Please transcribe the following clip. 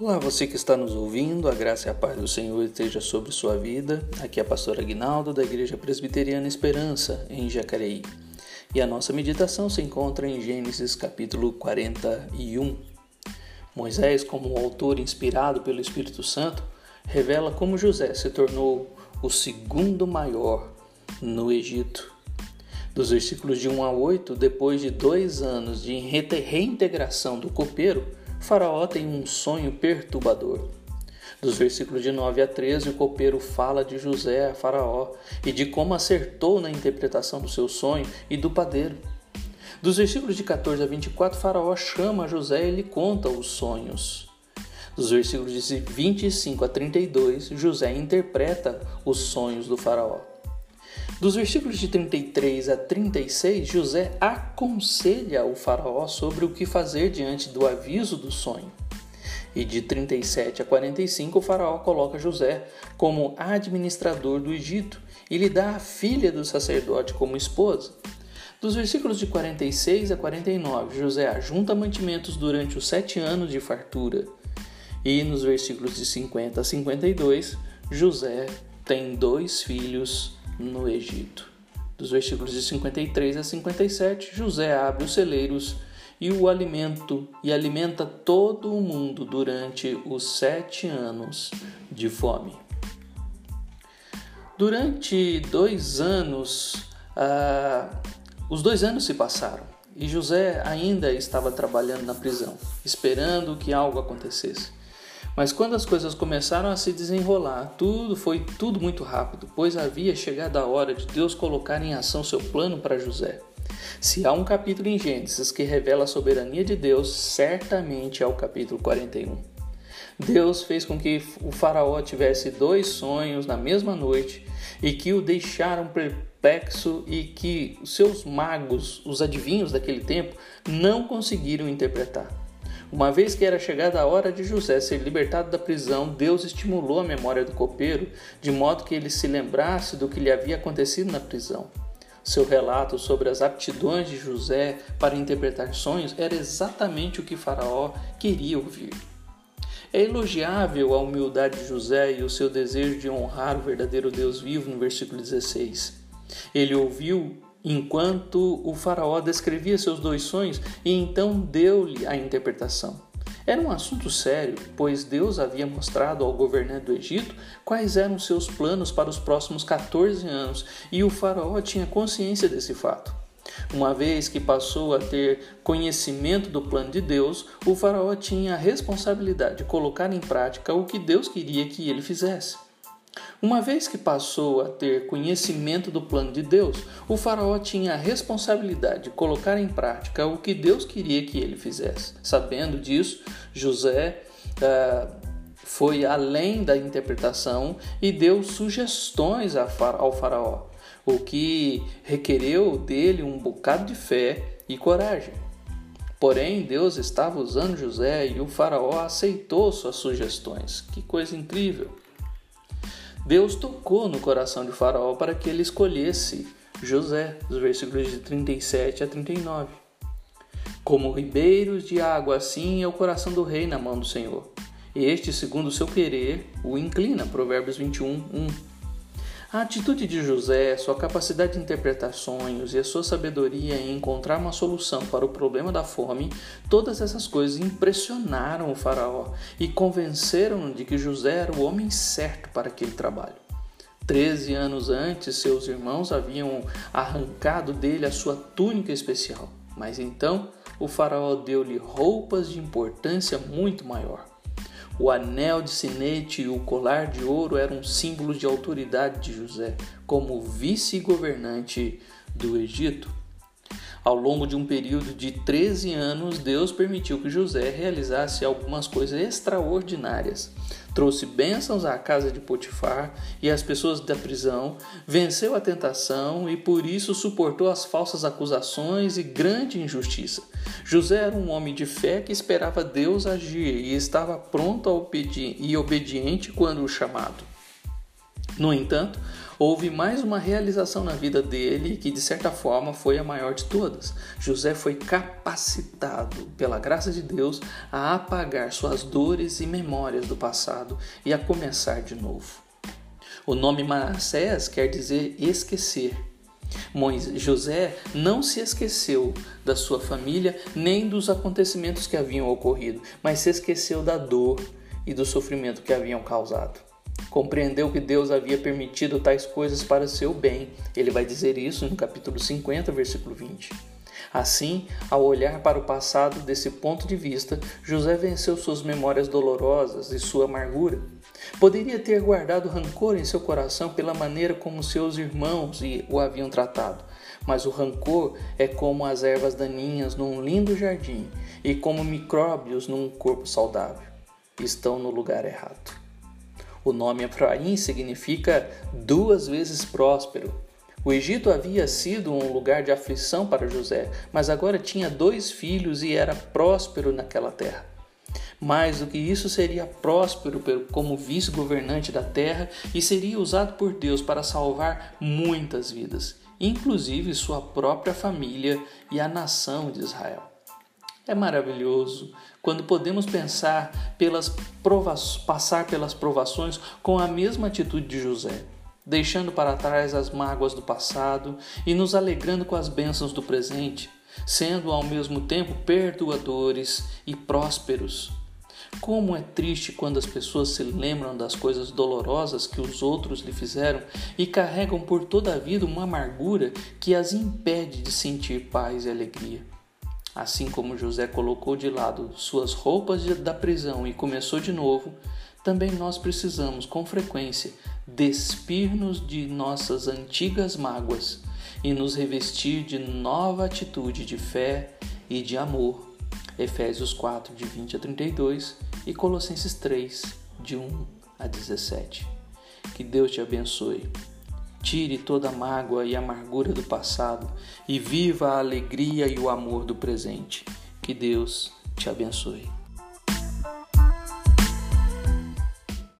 Olá, você que está nos ouvindo, a graça e a paz do Senhor esteja sobre sua vida. Aqui é a pastora Aguinaldo da Igreja Presbiteriana Esperança, em Jacareí. E a nossa meditação se encontra em Gênesis capítulo 41. Moisés, como um autor inspirado pelo Espírito Santo, revela como José se tornou o segundo maior no Egito. Dos versículos de 1 a 8, depois de dois anos de reintegração do copeiro, Faraó tem um sonho perturbador. Dos versículos de 9 a 13, o copeiro fala de José a Faraó e de como acertou na interpretação do seu sonho e do padeiro. Dos versículos de 14 a 24, Faraó chama José e lhe conta os sonhos. Dos versículos de 25 a 32, José interpreta os sonhos do Faraó. Dos versículos de 33 a 36, José aconselha o Faraó sobre o que fazer diante do aviso do sonho. E de 37 a 45, o Faraó coloca José como administrador do Egito e lhe dá a filha do sacerdote como esposa. Dos versículos de 46 a 49, José ajunta mantimentos durante os sete anos de fartura. E nos versículos de 50 a 52, José tem dois filhos no Egito. Dos versículos de 53 a 57, José abre os celeiros e o alimento e alimenta todo o mundo durante os sete anos de fome. Durante dois anos, ah, os dois anos se passaram e José ainda estava trabalhando na prisão, esperando que algo acontecesse. Mas quando as coisas começaram a se desenrolar, tudo foi tudo muito rápido, pois havia chegado a hora de Deus colocar em ação seu plano para José. Se há um capítulo em Gênesis que revela a soberania de Deus, certamente é o capítulo 41. Deus fez com que o faraó tivesse dois sonhos na mesma noite e que o deixaram perplexo e que seus magos, os adivinhos daquele tempo, não conseguiram interpretar. Uma vez que era chegada a hora de José ser libertado da prisão, Deus estimulou a memória do copeiro, de modo que ele se lembrasse do que lhe havia acontecido na prisão. Seu relato sobre as aptidões de José para interpretar sonhos era exatamente o que Faraó queria ouvir. É elogiável a humildade de José e o seu desejo de honrar o verdadeiro Deus vivo no versículo 16. Ele ouviu enquanto o Faraó descrevia seus dois sonhos e então deu-lhe a interpretação. Era um assunto sério, pois Deus havia mostrado ao governante do Egito quais eram seus planos para os próximos 14 anos e o Faraó tinha consciência desse fato. Uma vez que passou a ter conhecimento do plano de Deus, o Faraó tinha a responsabilidade de colocar em prática o que Deus queria que ele fizesse. Uma vez que passou a ter conhecimento do plano de Deus, o Faraó tinha a responsabilidade de colocar em prática o que Deus queria que ele fizesse. Sabendo disso, José ah, foi além da interpretação e deu sugestões ao Faraó, o que requereu dele um bocado de fé e coragem. Porém, Deus estava usando José e o Faraó aceitou suas sugestões. Que coisa incrível! Deus tocou no coração de Faraó para que ele escolhesse José, dos versículos de 37 a 39. Como ribeiros de água, assim é o coração do rei na mão do Senhor. Este, segundo o seu querer, o inclina. Provérbios 21, 1. A atitude de José, sua capacidade de interpretar sonhos e a sua sabedoria em encontrar uma solução para o problema da fome, todas essas coisas impressionaram o Faraó e convenceram-no de que José era o homem certo para aquele trabalho. Treze anos antes, seus irmãos haviam arrancado dele a sua túnica especial, mas então o Faraó deu-lhe roupas de importância muito maior. O anel de sinete e o colar de ouro eram símbolos de autoridade de José como vice-governante do Egito. Ao longo de um período de 13 anos, Deus permitiu que José realizasse algumas coisas extraordinárias trouxe bênçãos à casa de Potifar e às pessoas da prisão, venceu a tentação e por isso suportou as falsas acusações e grande injustiça. José era um homem de fé que esperava Deus agir e estava pronto e obediente quando o chamado. No entanto, houve mais uma realização na vida dele que, de certa forma, foi a maior de todas. José foi capacitado, pela graça de Deus, a apagar suas dores e memórias do passado e a começar de novo. O nome Manassés quer dizer esquecer. Moisés, José não se esqueceu da sua família nem dos acontecimentos que haviam ocorrido, mas se esqueceu da dor e do sofrimento que haviam causado. Compreendeu que Deus havia permitido tais coisas para seu bem. Ele vai dizer isso no capítulo 50, versículo 20. Assim, ao olhar para o passado desse ponto de vista, José venceu suas memórias dolorosas e sua amargura. Poderia ter guardado rancor em seu coração pela maneira como seus irmãos o haviam tratado, mas o rancor é como as ervas daninhas num lindo jardim e como micróbios num corpo saudável. Estão no lugar errado. O nome Efraim significa duas vezes próspero. O Egito havia sido um lugar de aflição para José, mas agora tinha dois filhos e era próspero naquela terra. Mais do que isso, seria próspero como vice-governante da terra e seria usado por Deus para salvar muitas vidas, inclusive sua própria família e a nação de Israel. É maravilhoso quando podemos pensar pelas provas, passar pelas provações com a mesma atitude de José, deixando para trás as mágoas do passado e nos alegrando com as bênçãos do presente, sendo ao mesmo tempo perdoadores e prósperos. Como é triste quando as pessoas se lembram das coisas dolorosas que os outros lhe fizeram e carregam por toda a vida uma amargura que as impede de sentir paz e alegria. Assim como José colocou de lado suas roupas da prisão e começou de novo, também nós precisamos, com frequência, despir-nos de nossas antigas mágoas e nos revestir de nova atitude de fé e de amor. Efésios 4, de 20 a 32 e Colossenses 3, de 1 a 17. Que Deus te abençoe. Tire toda a mágoa e amargura do passado e viva a alegria e o amor do presente. Que Deus te abençoe.